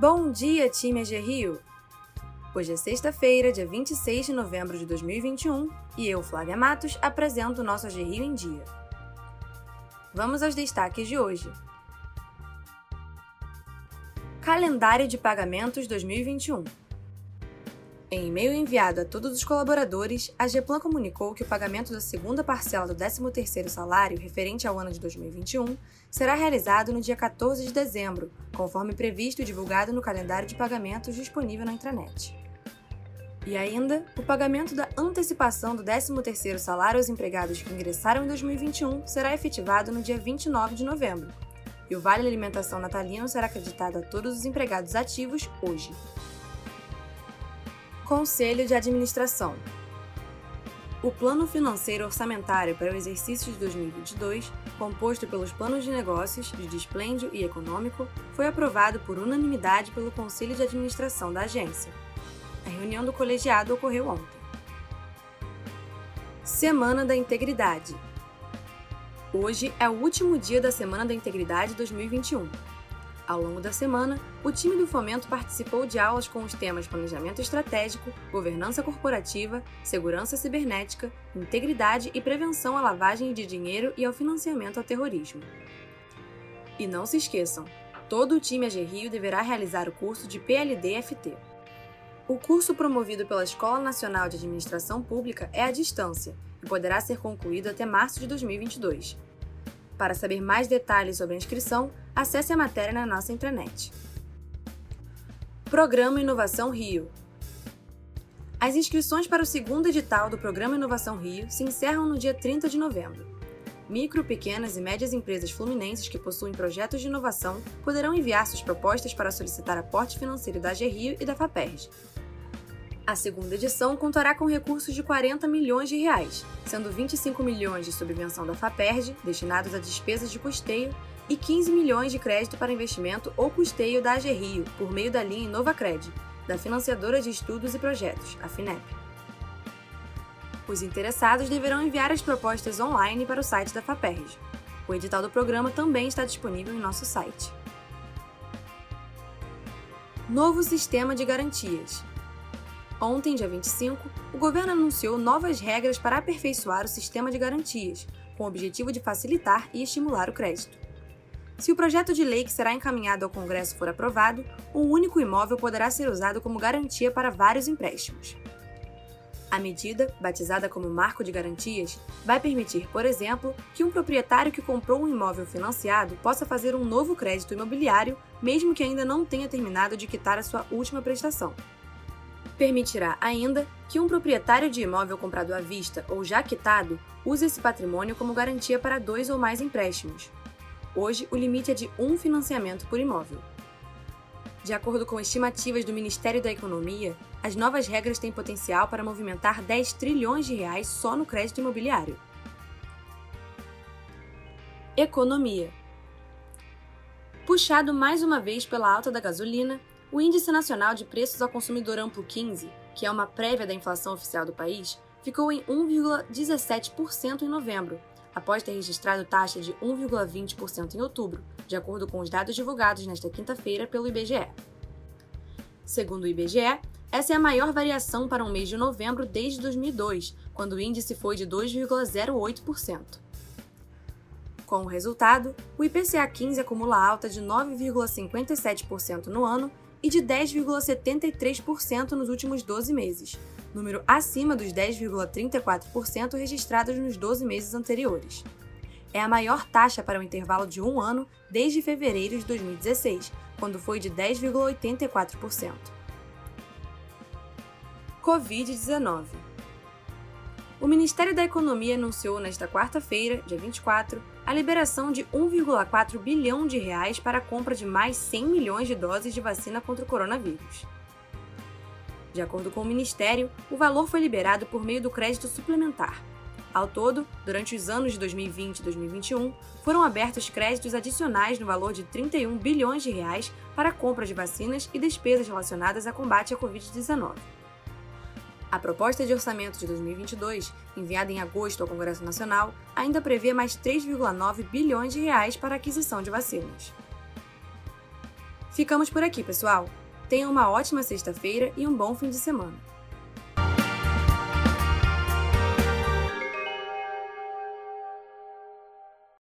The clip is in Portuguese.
Bom dia, time AG Rio! Hoje é sexta-feira, dia 26 de novembro de 2021, e eu, Flávia Matos, apresento o nosso AG Rio em Dia. Vamos aos destaques de hoje. Calendário de Pagamentos 2021 em e-mail enviado a todos os colaboradores, a Geplan comunicou que o pagamento da segunda parcela do 13º salário referente ao ano de 2021 será realizado no dia 14 de dezembro, conforme previsto e divulgado no calendário de pagamentos disponível na intranet. E ainda, o pagamento da antecipação do 13º salário aos empregados que ingressaram em 2021 será efetivado no dia 29 de novembro, e o Vale Alimentação Natalino será acreditado a todos os empregados ativos hoje. Conselho de Administração o Plano Financeiro Orçamentário para o exercício de 2022, composto pelos planos de negócios, de displêndio e econômico, foi aprovado por unanimidade pelo Conselho de Administração da agência. A reunião do colegiado ocorreu ontem. Semana da Integridade. Hoje é o último dia da Semana da Integridade 2021. Ao longo da semana, o time do Fomento participou de aulas com os temas Planejamento Estratégico, Governança Corporativa, Segurança Cibernética, Integridade e Prevenção à Lavagem de Dinheiro e ao Financiamento ao Terrorismo. E não se esqueçam, todo o time AG Rio deverá realizar o curso de PLD-FT. O curso promovido pela Escola Nacional de Administração Pública é à distância e poderá ser concluído até março de 2022. Para saber mais detalhes sobre a inscrição, acesse a matéria na nossa intranet. Programa Inovação Rio As inscrições para o segundo edital do Programa Inovação Rio se encerram no dia 30 de novembro. Micro, pequenas e médias empresas fluminenses que possuem projetos de inovação poderão enviar suas propostas para solicitar aporte financeiro da AG Rio e da FAPERJ, a segunda edição contará com recursos de 40 milhões de reais, sendo 25 milhões de subvenção da FAPERJ, destinados a despesas de custeio, e 15 milhões de crédito para investimento ou custeio da AG Rio, por meio da linha InovaCred, da financiadora de estudos e projetos, a FINEP. Os interessados deverão enviar as propostas online para o site da FAPERJ. O edital do programa também está disponível em nosso site. Novo Sistema de Garantias Ontem, dia 25, o governo anunciou novas regras para aperfeiçoar o sistema de garantias, com o objetivo de facilitar e estimular o crédito. Se o projeto de lei que será encaminhado ao Congresso for aprovado, um único imóvel poderá ser usado como garantia para vários empréstimos. A medida, batizada como Marco de Garantias, vai permitir, por exemplo, que um proprietário que comprou um imóvel financiado possa fazer um novo crédito imobiliário, mesmo que ainda não tenha terminado de quitar a sua última prestação, permitirá ainda que um proprietário de imóvel comprado à vista ou já quitado use esse patrimônio como garantia para dois ou mais empréstimos. Hoje, o limite é de um financiamento por imóvel. De acordo com estimativas do Ministério da Economia, as novas regras têm potencial para movimentar 10 trilhões de reais só no crédito imobiliário. Economia. Puxado mais uma vez pela alta da gasolina, o Índice Nacional de Preços ao Consumidor Amplo 15, que é uma prévia da inflação oficial do país, ficou em 1,17% em novembro, após ter registrado taxa de 1,20% em outubro, de acordo com os dados divulgados nesta quinta-feira pelo IBGE. Segundo o IBGE, essa é a maior variação para um mês de novembro desde 2002, quando o índice foi de 2,08%. Com o resultado, o IPCA 15 acumula alta de 9,57% no ano e de 10,73% nos últimos 12 meses, número acima dos 10,34% registrados nos 12 meses anteriores. É a maior taxa para o intervalo de um ano desde fevereiro de 2016, quando foi de 10,84%. Covid-19 o Ministério da Economia anunciou nesta quarta-feira, dia 24, a liberação de 1,4 bilhão de reais para a compra de mais 100 milhões de doses de vacina contra o coronavírus. De acordo com o Ministério, o valor foi liberado por meio do crédito suplementar. Ao todo, durante os anos de 2020 e 2021, foram abertos créditos adicionais no valor de 31 bilhões de reais para a compra de vacinas e despesas relacionadas a combate à Covid-19. A proposta de orçamento de 2022, enviada em agosto ao Congresso Nacional, ainda prevê mais 3,9 bilhões de reais para aquisição de vacinas. Ficamos por aqui, pessoal. Tenham uma ótima sexta-feira e um bom fim de semana.